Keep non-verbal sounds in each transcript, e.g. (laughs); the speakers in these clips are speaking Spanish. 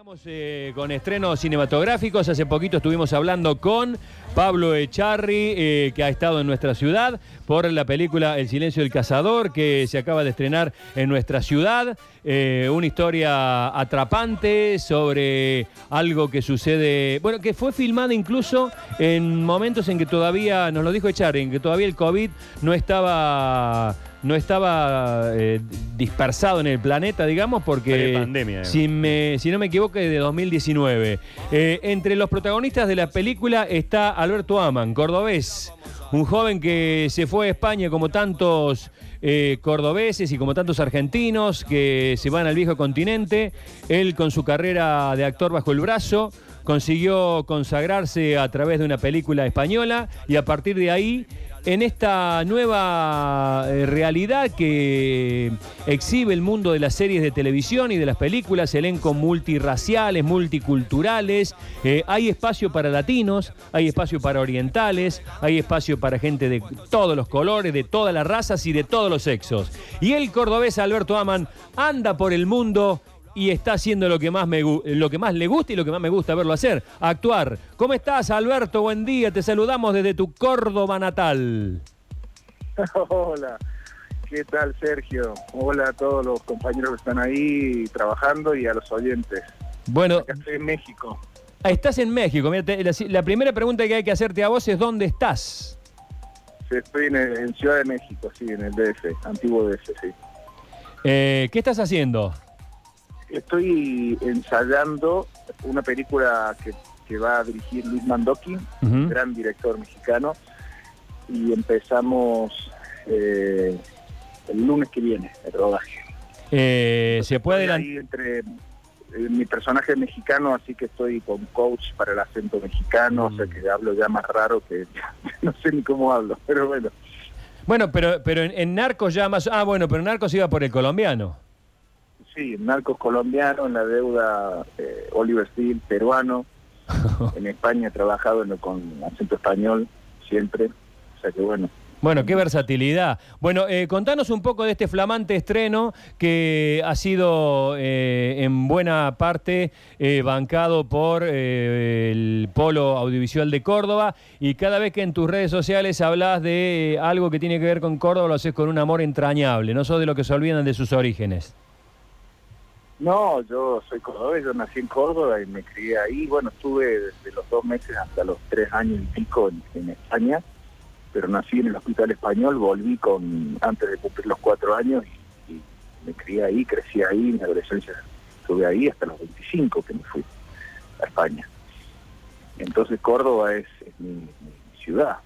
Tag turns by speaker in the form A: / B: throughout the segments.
A: Estamos eh, con estrenos cinematográficos. Hace poquito estuvimos hablando con Pablo Echarri, eh, que ha estado en nuestra ciudad, por la película El silencio del cazador, que se acaba de estrenar en nuestra ciudad. Eh, una historia atrapante sobre algo que sucede, bueno, que fue filmada incluso en momentos en que todavía, nos lo dijo Echarri, en que todavía el COVID no estaba no estaba eh, dispersado en el planeta, digamos, porque
B: Prepandemia,
A: si, me- si no me equivoco es de 2019. Eh, entre los protagonistas de la película está Alberto Aman, cordobés, un joven que se fue a España como tantos eh, cordobeses y como tantos argentinos que se van al viejo continente. Él con su carrera de actor bajo el brazo consiguió consagrarse a través de una película española y a partir de ahí en esta nueva eh, realidad que exhibe el mundo de las series de televisión y de las películas, elencos multirraciales, multiculturales, eh, hay espacio para latinos, hay espacio para orientales, hay espacio para gente de todos los colores, de todas las razas y de todos los sexos. Y el cordobés Alberto Aman anda por el mundo y está haciendo lo que más me lo que más le gusta y lo que más me gusta verlo hacer, actuar. ¿Cómo estás, Alberto? Buen día, te saludamos desde tu Córdoba natal. (laughs)
C: Hola, ¿qué tal Sergio? Hola a todos los compañeros que están ahí trabajando y a los oyentes.
A: Bueno,
C: Acá estoy en México.
A: estás en México. Mira, te- la, la primera pregunta que hay que hacerte a vos es ¿dónde estás?
C: Sí, Estoy en, en Ciudad de México, sí, en el DF, antiguo DF, sí.
A: Eh, ¿Qué estás haciendo?
C: Estoy ensayando una película que, que va a dirigir Luis Mandoki,
A: Ujú.
C: gran director mexicano, y empezamos eh, el lunes que viene el rodaje.
A: Eh, ¿Se puede adelantar?
C: entre eh, mi personaje es mexicano, así que estoy con coach para el acento mexicano, o sea
A: Mm.
C: que hablo ya más raro que (laughs) no sé ni cómo hablo, pero bueno.
A: Bueno, pero, pero en, en Narcos ya más... Ah, bueno, pero en Narcos iba por el colombiano.
C: Sí, narcos colombiano, en la deuda eh, Oliver Steel, peruano. (laughs) en España he trabajado en- con acento español siempre, o sea que bueno.
A: Bueno, qué versatilidad. Bueno, eh, contanos un poco de este flamante estreno que ha sido eh, en buena parte eh, bancado por eh, el Polo Audiovisual de Córdoba y cada vez que en tus redes sociales hablas de eh, algo que tiene que ver con Córdoba lo haces con un amor entrañable, no sos de los que se olvidan de sus orígenes.
C: No, yo soy cordobés, yo nací en Córdoba y me crié ahí. Bueno, estuve desde los dos meses hasta los tres años y pico en, en España, pero nací en el Hospital Español, volví con antes de cumplir los cuatro años y, y me crié ahí, crecí ahí, mi adolescencia estuve ahí hasta los 25 que me fui a España. Entonces Córdoba es, es mi, mi ciudad,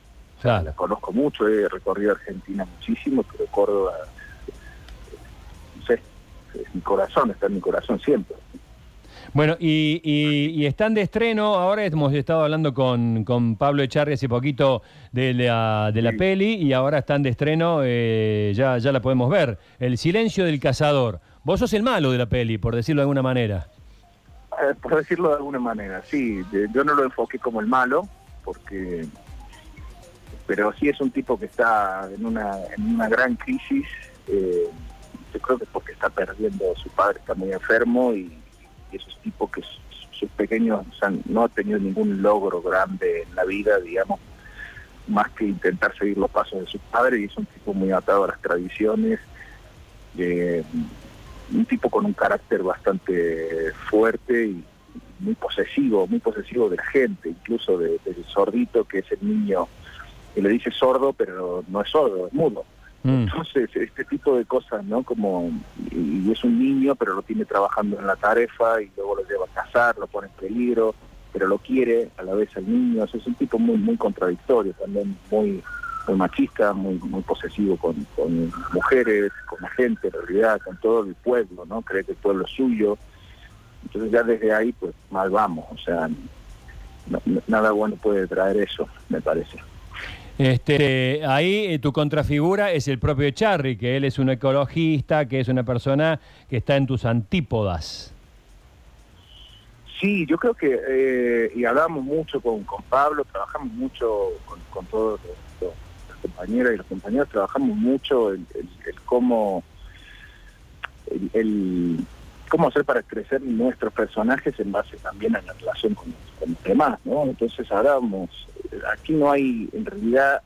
A: Claro.
C: la conozco mucho, he recorrido Argentina muchísimo, pero Córdoba, no sé, es mi corazón, está en mi corazón siempre.
A: Bueno, y, y- y están de estreno, ahora hemos estado hablando con, con Pablo Echarri hace poquito de la, de la
C: Sí.
A: peli y ahora están de estreno, eh, ya, ya la podemos ver, El silencio del cazador. Vos sos el malo de la peli, por decirlo de alguna manera.
C: Eh, por decirlo de alguna manera, sí, de- yo no lo enfoqué como el malo, porque, pero sí es un tipo que está en una, en una gran crisis, eh, yo creo que porque está perdiendo su padre, está muy enfermo y, esos tipos que sus pequeños o no han tenido ningún logro grande en la vida, digamos, más que intentar seguir los pasos de su padre y es un tipo muy atado a las tradiciones, eh, un tipo con un carácter bastante fuerte y muy posesivo, muy posesivo de la gente, incluso de- del sordito que es el niño que le dice sordo, pero no es sordo, es mudo.
A: Mm.
C: Entonces, este tipo de cosas, ¿no? Como, y, es un niño, pero lo tiene trabajando en la tarefa y luego lo lleva a cazar, lo pone en peligro, pero lo quiere a la vez al niño. Es un tipo muy, muy contradictorio, también muy, muy machista, muy, posesivo con, mujeres, con la gente, en realidad, con todo el pueblo, ¿no? Cree que el pueblo es suyo. Entonces ya desde ahí, pues, mal vamos. O sea, nada bueno puede traer eso, me parece.
A: Este, ahí eh, tu contrafigura es el propio Echarri, que él es un ecologista, que es una persona que está en tus antípodas.
C: Sí, yo creo que, eh, y hablamos mucho con, con Pablo, trabajamos mucho con, todos los, compañeras y los compañeros, trabajamos mucho el, cómo, el cómo hacer para crecer nuestros personajes en base también a la relación con, los demás, ¿no? Entonces ahora vamos, aquí no hay, en realidad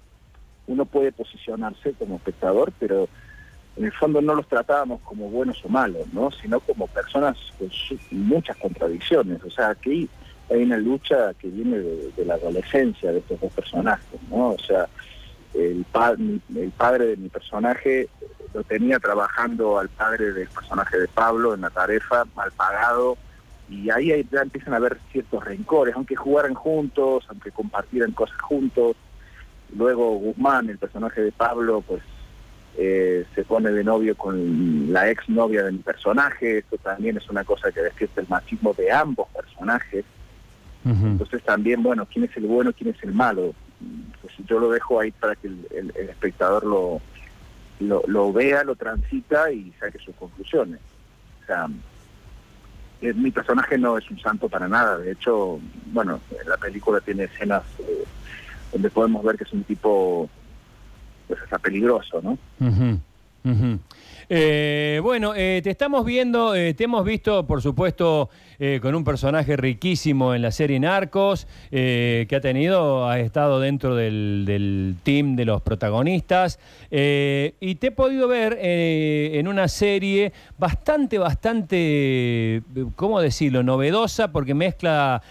C: uno puede posicionarse como espectador, pero en el fondo no los tratábamos como buenos o malos, ¿no? Sino como personas con muchas contradicciones, o sea, aquí hay una lucha que viene de, la adolescencia de estos dos personajes, ¿no? O sea, el, el padre de mi personaje lo tenía trabajando al padre del personaje de Pablo en la tarefa, mal pagado, y ahí ya empiezan a haber ciertos rencores, aunque jugaran juntos, aunque compartieran cosas juntos. Luego Guzmán, el personaje de Pablo, pues eh, se pone de novio con la ex novia de mi personaje, esto también es una cosa que despierta el machismo de ambos personajes. Entonces también, bueno, quién es el bueno, quién es el malo. Pues yo lo dejo ahí para que el espectador lo, lo, vea, lo transita y saque sus conclusiones. O sea, eh, mi personaje no es un santo para nada. De hecho, bueno, la película tiene escenas eh, donde podemos ver que es un tipo, pues peligroso, ¿no?
A: Eh, bueno, eh, te estamos viendo, eh, te hemos visto, por supuesto, con un personaje riquísimo en la serie Narcos, que ha tenido, ha estado dentro del, team de los protagonistas, y te he podido ver en una serie bastante, bastante, ¿cómo decirlo?, novedosa, porque mezcla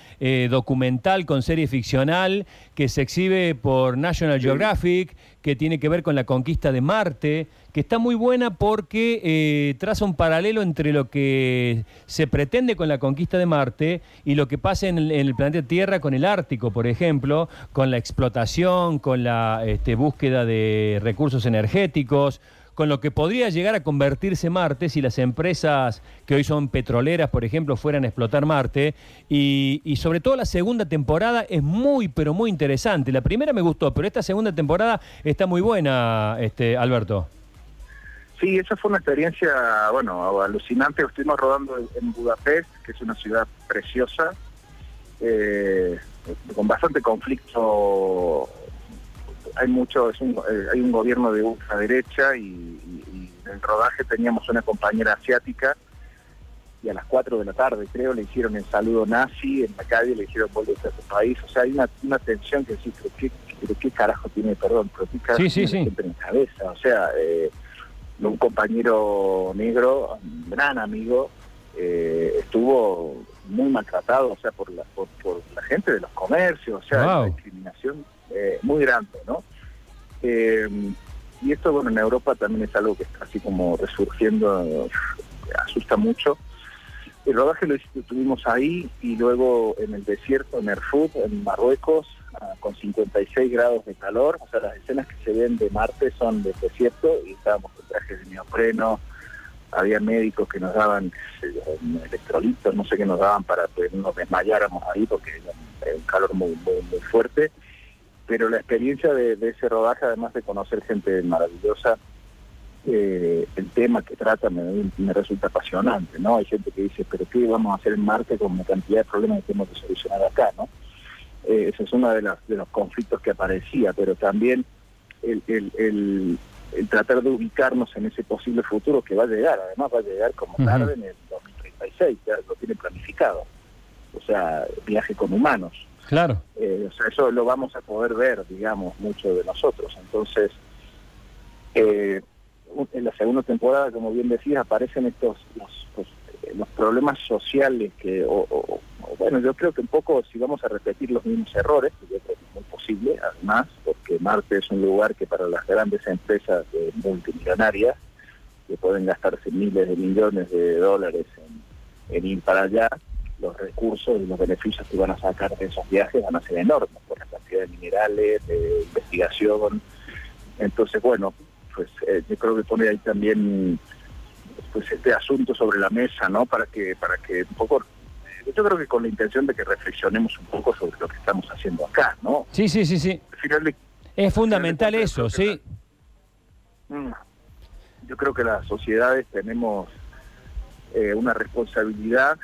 A: documental con serie ficcional, que se exhibe por National Geographic, que tiene que ver con la conquista de Marte, que está muy buena porque eh, traza un paralelo entre lo que se pretende con la conquista de Marte y lo que pasa en el, planeta Tierra con el Ártico, por ejemplo, con la explotación, con la este, búsqueda de recursos energéticos, con lo que podría llegar a convertirse Marte si las empresas que hoy son petroleras, por ejemplo, fueran a explotar Marte. Y, sobre todo la segunda temporada es muy, pero muy interesante. La primera me gustó, pero esta segunda temporada está muy buena, este, Alberto.
C: Sí, esa fue una experiencia, bueno, alucinante. Estuvimos rodando en Budapest, que es una ciudad preciosa, eh, con bastante conflicto. Hay mucho, es un, eh, hay un gobierno de ultraderecha y, y, en el rodaje teníamos una compañera asiática y a las 4 de la tarde, creo, le hicieron el saludo nazi en la calle, le hicieron volver a su país. O sea, hay una, una tensión que sí, pero qué, qué carajo tiene, perdón, pero qué carajo
A: sí,
C: tiene en cabeza. O sea, eh, un compañero negro, un gran amigo, eh, estuvo muy maltratado, o sea, por la, por, la gente de los comercios, o sea, una discriminación eh, muy grande, ¿no? Eh, y esto, bueno, en Europa también es algo que está así como resurgiendo, asusta mucho. El rodaje lo tuvimos ahí y luego en el desierto, en Erfurt, en Marruecos, con 56 grados de calor, o sea, las escenas que se ven de Marte son de desierto y estábamos con trajes de neopreno, había médicos que nos daban electrolitos, no sé qué nos daban para que nos desmayáramos ahí porque era un calor muy, muy, fuerte, pero la experiencia de, ese rodaje, además de conocer gente maravillosa, eh, el tema que trata me, me, resulta apasionante, ¿no? Hay gente que dice, pero ¿qué vamos a hacer en Marte con la cantidad de problemas que tenemos que solucionar acá, ¿no? Eh, ese es uno de, de los conflictos que aparecía, pero también el, el, el, tratar de ubicarnos en ese posible futuro que va a llegar, además va a llegar como tarde en el 2036, ya lo tiene planificado. O sea, viaje con humanos.
A: Claro.
C: Eh, o sea, eso lo vamos a poder ver, digamos, mucho de nosotros. Entonces, eh, en la segunda temporada, como bien decías, aparecen estos los, los, problemas sociales que, bueno, yo creo que un poco si vamos a repetir los mismos errores, yo creo que es muy posible, además, porque Marte es un lugar que para las grandes empresas multimillonarias, que pueden gastarse miles de millones de dólares en, ir para allá, los recursos y los beneficios que van a sacar de esos viajes van a ser enormes por la cantidad de minerales, de investigación. Entonces, bueno, pues eh, yo creo que pone ahí también pues este asunto sobre la mesa, ¿no? Para que para que un poco yo creo que con la intención de que reflexionemos un poco sobre lo que estamos haciendo acá, ¿no?
A: Sí, sí, sí, sí. es fundamental eso, sí.
C: Mm, yo creo que las sociedades tenemos eh, una responsabilidad,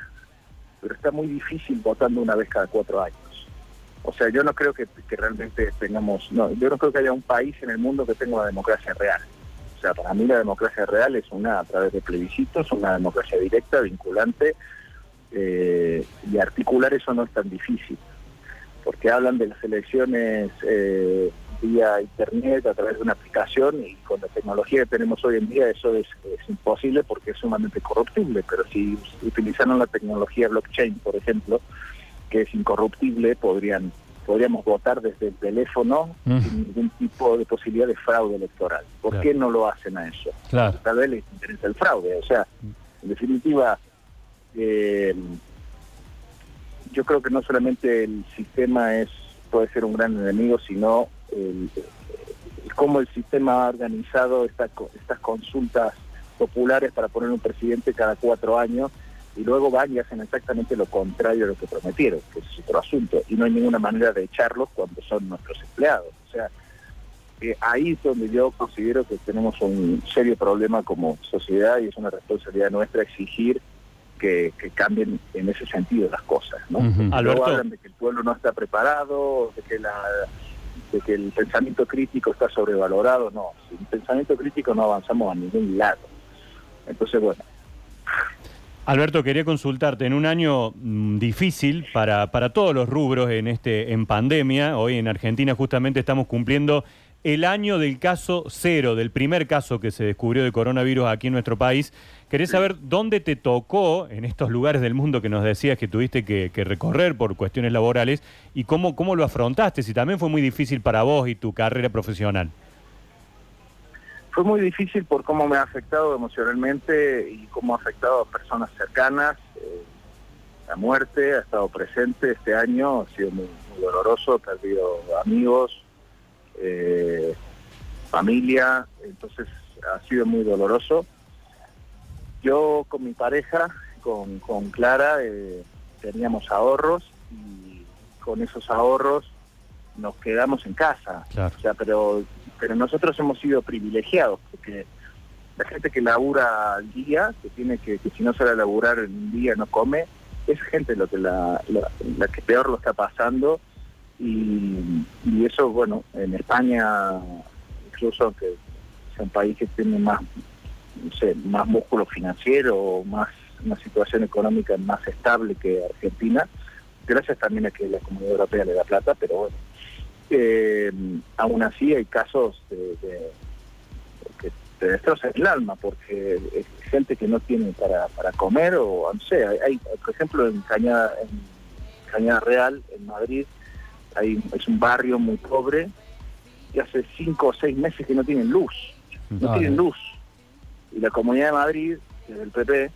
C: pero está muy difícil votando una vez cada cuatro años. O sea, yo no creo que, realmente tengamos, yo no creo que haya un país en el mundo que tenga una democracia real. O sea, para mí la democracia real es una a través de plebiscitos, una democracia directa, vinculante, eh, y articular eso no es tan difícil, porque hablan de las elecciones eh, vía internet, a través de una aplicación, y con la tecnología que tenemos hoy en día eso es, es imposible porque es sumamente corruptible, pero si utilizaron la tecnología blockchain, por ejemplo, que es incorruptible, podrían podríamos votar desde el teléfono sin ningún tipo de posibilidad de fraude electoral. ¿Por qué no lo hacen a eso?
A: Claro.
C: Tal vez les interesa el fraude. O sea, en definitiva, eh, yo creo que no solamente el sistema es puede ser un gran enemigo, sino el, cómo el sistema ha organizado estas estas consultas populares para poner un presidente cada cuatro años y luego van y hacen exactamente lo contrario a lo que prometieron, que es otro asunto, y no hay ninguna manera de echarlos cuando son nuestros empleados. O sea, eh, ahí es donde yo considero que tenemos un serio problema como sociedad y es una responsabilidad nuestra exigir que, cambien en ese sentido las cosas. ¿no? Luego hablan de que el pueblo no está preparado, de que la que el pensamiento crítico está sobrevalorado, no, sin pensamiento crítico no avanzamos a ningún lado. Entonces, bueno,
A: Alberto, quería consultarte, en un año mm, difícil para, para todos los rubros en, este, en pandemia, hoy en Argentina justamente estamos cumpliendo el año del caso cero, del primer caso que se descubrió de coronavirus aquí en nuestro país. Querés saber dónde te tocó, en estos lugares del mundo que nos decías que tuviste que, que, recorrer por cuestiones laborales, y cómo, cómo lo afrontaste, si también fue muy difícil para vos y tu carrera profesional.
C: Fue muy difícil por cómo me ha afectado emocionalmente y cómo ha afectado a personas cercanas. Eh, la muerte ha estado presente este año, ha sido muy, doloroso, he perdido amigos, eh, familia, entonces ha sido muy doloroso. Yo con mi pareja, con, con Clara, eh, teníamos ahorros y con esos ahorros nos quedamos en casa. O sea, pero pero nosotros hemos sido privilegiados, porque la gente que labura al día, que tiene que, que si no sale a laburar en un día no come, es gente lo que la, la, que peor lo está pasando y, y, eso, bueno, en España, incluso que es un país que tiene más, no sé, más músculo financiero, más una situación económica más estable que Argentina, gracias también a que la Comunidad Europea le da plata, pero bueno, eh, aún así hay casos de, que te destrozan el alma porque es gente que no tiene para, para comer o no sé, hay, por ejemplo en Cañada, en Cañada Real, en Madrid, hay, es un barrio muy pobre y hace cinco o seis meses que no tienen luz, no tienen luz. Y la Comunidad de Madrid, desde el PP,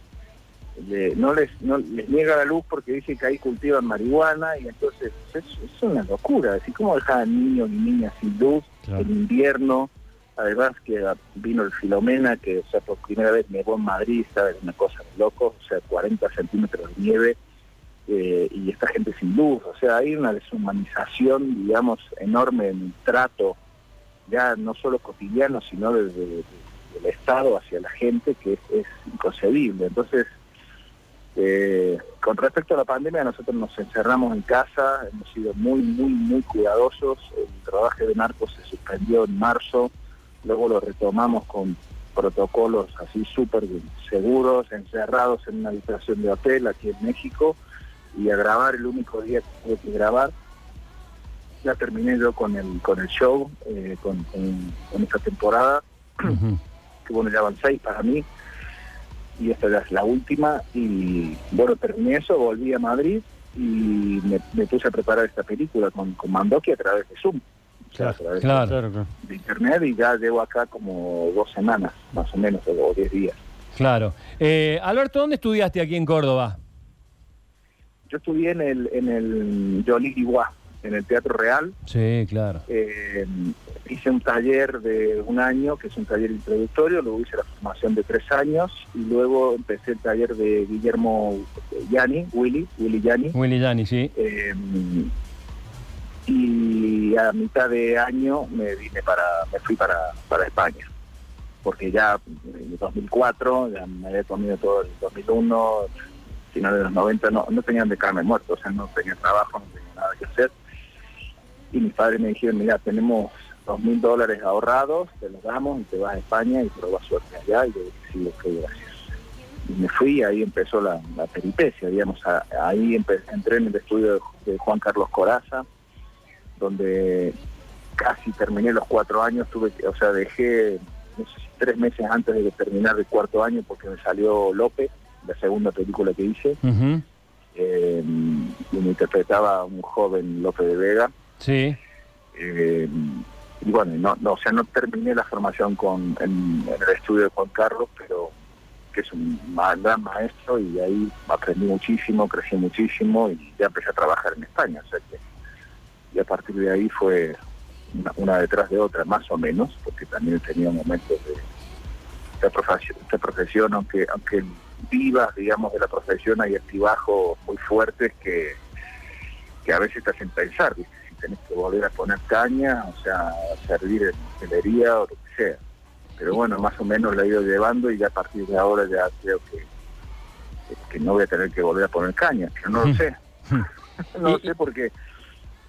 C: no les no les niega la luz porque dice que ahí cultivan marihuana y entonces es, es una locura. Decir, ¿cómo dejan niños y niñas sin luz en invierno? Además que vino el Filomena, que o sea, por primera vez nevó en Madrid, ¿sabes? Una cosa de loco, o sea, 40 centímetros de nieve eh, y esta gente sin luz. O sea, hay una deshumanización, digamos, enorme en el trato, ya no solo cotidiano, sino desde, el Estado hacia la gente, que es, es inconcebible. Entonces, eh, con respecto a la pandemia, nosotros nos encerramos en casa, hemos sido muy, muy, muy cuidadosos. El trabajo de narcos se suspendió en marzo, luego lo retomamos con protocolos así súper seguros, encerrados en una habitación de hotel aquí en México y a grabar el único día que tuve que grabar. Ya terminé yo con el con el show, eh, con, esta temporada, que bueno, ya van seis para mí y esta es la última y bueno, terminé eso, volví a Madrid y me, puse a preparar esta película con, con Mandoki a través de Zoom.
A: Claro, claro,
C: de, internet y ya llevo acá como dos semanas, más o menos, o diez días.
A: Claro. Eh, Alberto, ¿dónde estudiaste aquí en Córdoba?
C: Yo estudié en el, en el en el Teatro Real.
A: Sí, claro.
C: Eh, hice un taller de un año, que es un taller introductorio, luego hice la formación de tres años y luego empecé el taller de Guillermo Yani, Willy, Willy Yani.
A: Willy Yani, sí.
C: Eh, y a mitad de año me vine para, me fui para, para España, porque ya en 2004, ya me había comido todo el 2001, finales de los 90, no, no tenían de carne muerto, o sea, no tenía trabajo, no tenía nada que hacer. Y mis padres me dijeron, mira, tenemos dos mil dólares ahorrados, te los damos y te vas a España y probas suerte allá y yo dije, sí, ok, gracias. Y me fui y ahí empezó la, la peripecia, digamos, a- ahí entré en el estudio de, de Juan Carlos Coraza, donde casi terminé los cuatro años, tuve que, o sea, dejé, no sé si tres meses antes de terminar el cuarto año porque me salió López, la segunda película que hice, eh, y me interpretaba un joven López de Vega,
A: Sí.
C: eh, y bueno, no, no, o sea, no terminé la formación con, en, el estudio de Juan Carlos, pero que es un gran maestro y ahí aprendí muchísimo, crecí muchísimo y ya empecé a trabajar en España, o que y a partir de ahí fue una, detrás de otra, más o menos, porque también tenido momentos de esta profesión, esta profesión aunque aunque vivas, digamos, de la profesión hay altibajos muy fuertes que, que a veces te hacen pensar, ¿viste? Tenés que volver a poner caña, o sea, servir en hostelería o lo que sea. Pero bueno, más o menos la he ido llevando y ya a partir de ahora ya creo que, que no voy a tener que volver a poner caña, pero no lo sé. (laughs) no lo sé porque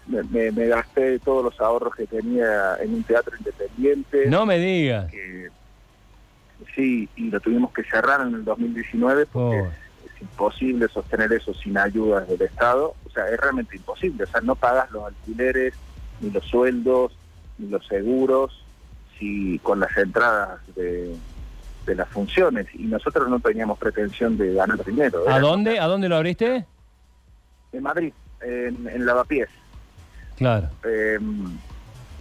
C: me, me- me gasté todos los ahorros que tenía en un teatro independiente.
A: No me digas.
C: que sí, y lo tuvimos que cerrar en el 2019 porque
A: Oh.
C: Imposible sostener eso sin ayudas del Estado. O sea, es realmente imposible. O sea, no pagas los alquileres, ni los sueldos, ni los seguros, si con las entradas de, de las funciones. Y nosotros no teníamos pretensión de ganar dinero.
A: ¿A
C: Era
A: dónde? ¿A dónde lo abriste?
C: En Madrid, en, en Lavapiés.
A: Claro.
C: Eh,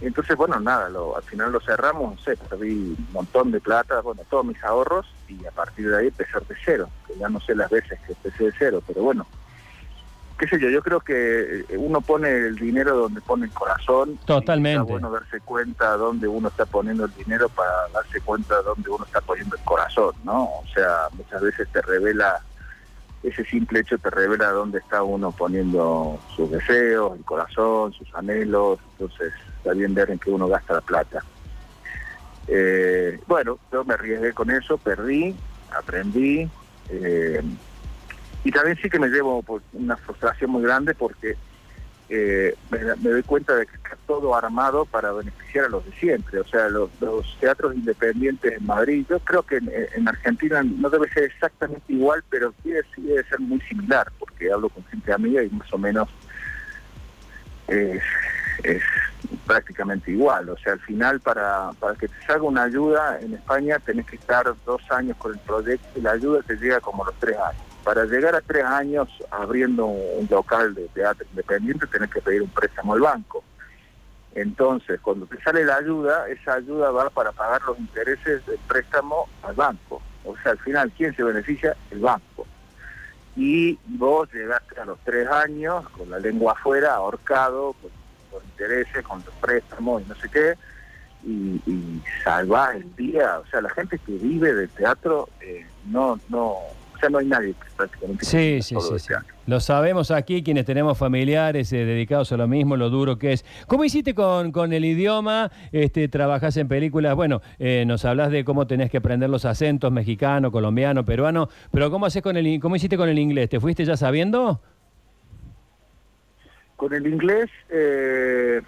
C: entonces, bueno, nada, lo, al final lo cerramos, no sé, perdí un montón de plata, bueno, todos mis ahorros y a partir de ahí empezar de cero, que ya no sé las veces que empecé de cero, pero bueno, qué sé yo, yo creo que eh, uno pone el dinero donde pone el corazón. y
A: Totalmente.
C: Está bueno darse cuenta dónde uno está poniendo el dinero para darse cuenta dónde uno está poniendo el corazón, ¿no? O sea, muchas veces te revela ese simple hecho te revela dónde está uno poniendo sus deseos, el corazón, sus anhelos, entonces está bien ver en qué uno gasta la plata. Eh, bueno, yo me arriesgué con eso, perdí, aprendí, eh, y también sí que me llevo por una frustración muy grande porque eh, me, doy cuenta de que está todo armado para beneficiar a los de siempre. O sea, los, teatros independientes en Madrid, yo creo que en, en Argentina no debe ser exactamente igual, pero sí, debe- ser muy similar, porque hablo con gente amiga y más o menos es, prácticamente igual. O sea, al final para, para que te salga una ayuda en España tenés que estar dos años con el proyecto y la ayuda te llega como los tres años. Para llegar a tres años abriendo un local de teatro independiente tenés que pedir un préstamo al banco. Entonces, cuando te sale la ayuda, esa ayuda va para pagar los intereses del préstamo al banco. O sea, al final, ¿quién se beneficia? El banco. Y vos llegaste a los tres años con la lengua afuera, ahorcado, con, intereses, con los préstamos y no sé qué, y, y salvás el día. O sea, la gente que vive del teatro, eh, no, no, sea, no hay nadie prácticamente
A: Sí, sí, sí, sí.
C: teatro.
A: Lo sabemos aquí, quienes tenemos familiares eh, dedicados a lo mismo, lo duro que es. ¿Cómo hiciste con, con el idioma? Este, trabajás en películas, bueno, eh, nos hablas de cómo tenés que aprender los acentos mexicano, colombiano, peruano, pero ¿cómo, haces con el, ¿cómo hiciste con el inglés? ¿Te fuiste ya sabiendo?
C: Con el inglés, eh,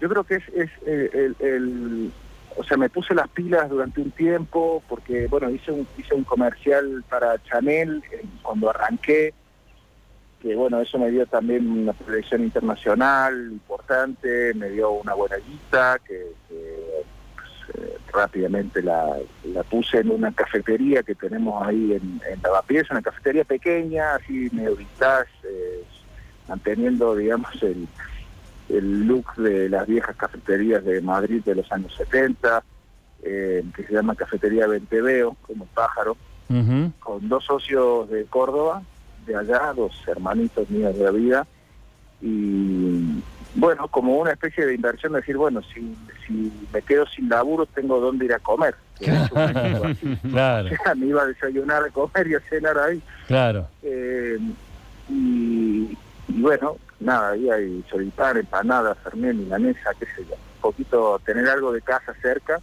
C: yo creo que es, es eh, el, el- o sea, me puse las pilas durante un tiempo porque, bueno, hice un, hice un comercial para Chanel eh, cuando arranqué, que bueno, eso me dio también una proyección internacional importante, me dio una buena guita que, pues, eh, rápidamente la, la puse en una cafetería que tenemos ahí en, en Lavapiés, una cafetería pequeña, así medio vintage, eh, manteniendo, digamos, el, el look de las viejas cafeterías de Madrid de los años 70, eh, que se llama Cafetería Venteveo, como pájaro, con dos socios de Córdoba, de allá, dos hermanitos míos de la vida, y bueno, como una especie de inversión, decir, bueno, si, si me quedo sin laburo, tengo dónde ir a comer. (laughs) Así.
A: Claro, (laughs)
C: O sea, me iba a desayunar, a comer y a cenar ahí.
A: claro.
C: Eh, y, y bueno, nada, ahí hay solitán, empanada, fernet, milanesa, qué sé yo. Un poquito tener algo de casa cerca.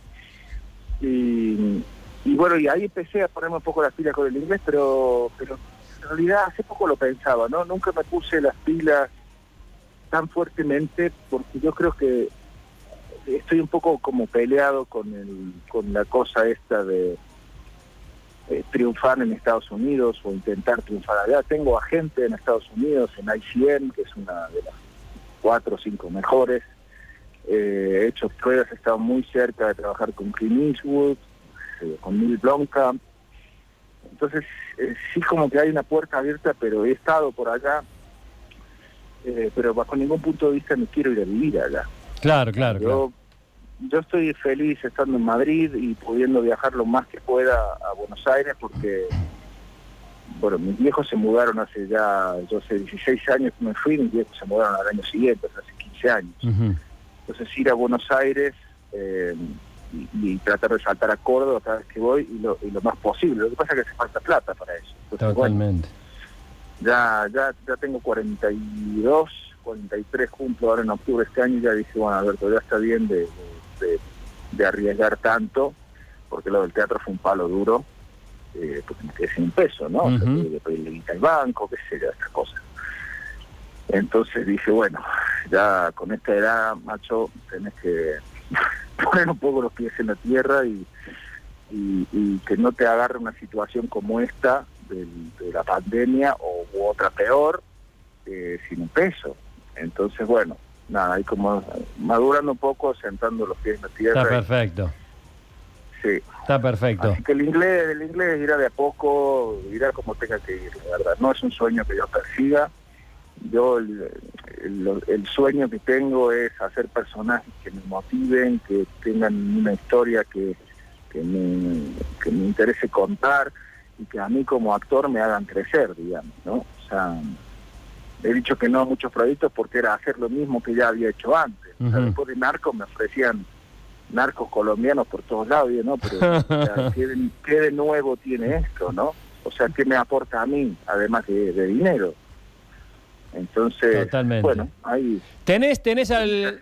C: Y, y bueno, y ahí empecé a ponerme un poco las pilas con el inglés, pero, pero en realidad hace poco lo pensaba, ¿no? Nunca me puse las pilas tan fuertemente porque yo creo que estoy un poco como peleado con, el, con la cosa esta de eh, triunfar en Estados Unidos o intentar triunfar allá. Tengo a gente en Estados Unidos, en ICN, que es una de las cuatro o cinco mejores. Eh, he hecho pruebas, he estado muy cerca de trabajar con Clint Eastwood, eh, con Neil Blomkamp. Entonces, sí como que hay una puerta abierta, pero he estado por allá, pero bajo ningún punto de vista me quiero ir a vivir allá.
A: Claro, claro.
C: Yo, yo estoy feliz estando en Madrid y pudiendo viajar lo más que pueda a Buenos Aires porque, bueno, mis viejos se mudaron hace ya, yo sé, 16 años que me fui, mis viejos se mudaron al año siguiente, hace 15 años. Entonces ir a Buenos Aires eh, y, tratar de saltar a Córdoba cada vez que voy y lo, y lo más posible. Lo que pasa es que hace falta plata para eso.
A: Totalmente.
C: ya, ya, ya tengo 42 43 juntos ahora en octubre este año y ya dije, bueno, Alberto, ya está bien de, de, arriesgar tanto, porque lo del teatro fue un palo duro, eh, porque me quedé sin peso, ¿no? Uh -huh. pedirle al banco, qué sé yo, estas cosas. Entonces dije, bueno, ya con esta edad, macho, tenés que (laughs) poner un poco los pies en la tierra y, y, que no te agarre una situación como esta de, la pandemia o u otra peor eh, sin un peso. Entonces, bueno, nada, ahí como madurando un poco, sentando los pies en la tierra.
A: Está perfecto.
C: Sí.
A: Está perfecto.
C: Así que el inglés, el inglés irá de a poco, irá como tenga que ir, la verdad. No es un sueño que yo persiga. Yo el, el, sueño que tengo es hacer personajes que me motiven, que tengan una historia que, que, me, que me interese contar y que a mí como actor me hagan crecer, digamos, ¿no? O sea, he dicho que no a muchos proyectos porque era hacer lo mismo que ya había hecho antes. después de narcos me ofrecían narcos colombianos por todos lados, y no, pero (laughs) ¿qué, de, nuevo tiene esto, no? O sea, ¿qué me aporta a mí, además de, dinero? Entonces, bueno, ahí...
A: ¿Tenés, tenés, al,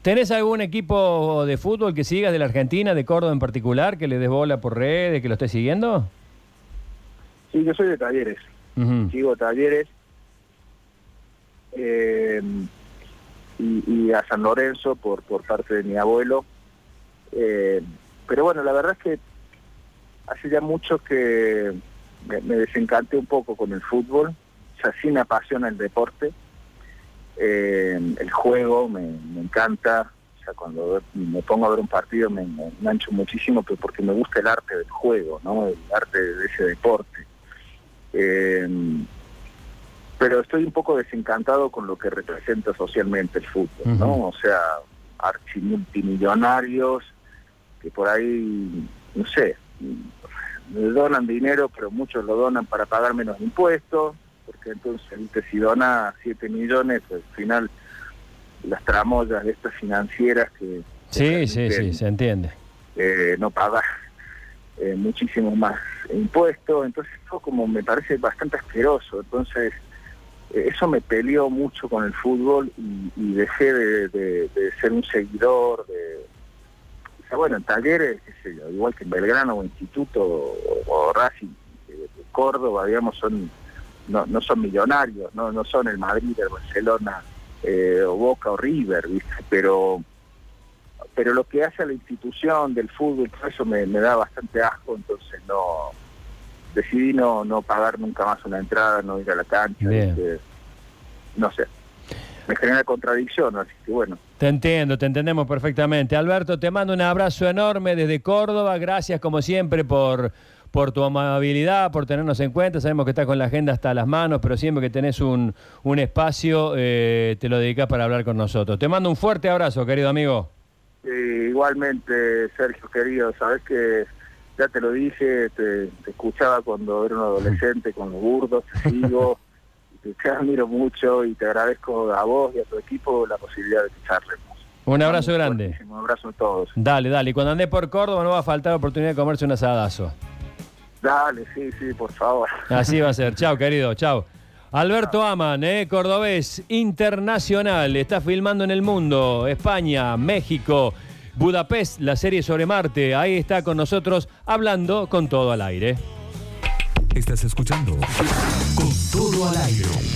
A: ¿Tenés algún equipo de fútbol que sigas de la Argentina, de Córdoba en particular, que le des bola por redes, que lo estés siguiendo?
C: Sí, yo soy de talleres. Sigo talleres eh, y, a San Lorenzo por, por parte de mi abuelo. Eh, pero bueno, la verdad es que hace ya mucho que me, desencanté un poco con el fútbol, o sea, sí me apasiona el deporte, eh, el juego me, encanta, cuando me pongo a ver un partido me, me engancho muchísimo, pero porque me gusta el arte del juego, ¿no? El arte de ese deporte. Pero estoy un poco desencantado con lo que representa socialmente el fútbol, ¿no? O sea, archimultimillonarios que por ahí, no sé, donan dinero, pero muchos lo donan para pagar menos impuestos, porque entonces si dona 7 millones, pues, al final las tramoyas de estas financieras que...
A: Sí, sí, sí, se entiende.
C: Eh, no pagar eh, muchísimo más impuestos, entonces eso como me parece bastante asqueroso, entonces eso me peleó mucho con el fútbol y, dejé de, ser un seguidor de... O sea, bueno, en talleres, qué sé yo, igual que en Belgrano o Instituto o, Racing de, Córdoba, digamos, son no, no son millonarios, no, no son el Madrid, el Barcelona eh, o Boca o River. Pero, pero lo que hace a la institución del fútbol, eso me, me da bastante asco, entonces no decidí no, no pagar nunca más una entrada, no ir a la cancha, no sé. Me genera contradicción, así que bueno.
A: Te entiendo, te entendemos perfectamente. Alberto, te mando un abrazo enorme desde Córdoba. Gracias como siempre por, por tu amabilidad, por tenernos en cuenta. Sabemos que estás con la agenda hasta las manos, pero siempre que tenés un, un espacio, eh, te lo dedicas para hablar con nosotros. Te mando un fuerte abrazo, querido amigo.
C: igualmente, Sergio, querido, sabes que ya te lo dije, te, escuchaba cuando era un adolescente con los burdos, te sigo, (laughs) te, admiro mucho y te agradezco a vos y a tu equipo la posibilidad de charlemos.
A: Un abrazo grande.
C: Un abrazo a todos.
A: Dale, dale. Y cuando andé por Córdoba no va a faltar la oportunidad de comerse un asadazo.
C: Dale, sí, sí, por favor.
A: Así va a ser. (laughs) Chao, querido. Chao. Alberto Aman, eh, cordobés internacional, está filmando en el mundo, España, México, Budapest, la serie sobre Marte. Ahí está con nosotros hablando con todo al aire.
B: Estás escuchando con todo al aire.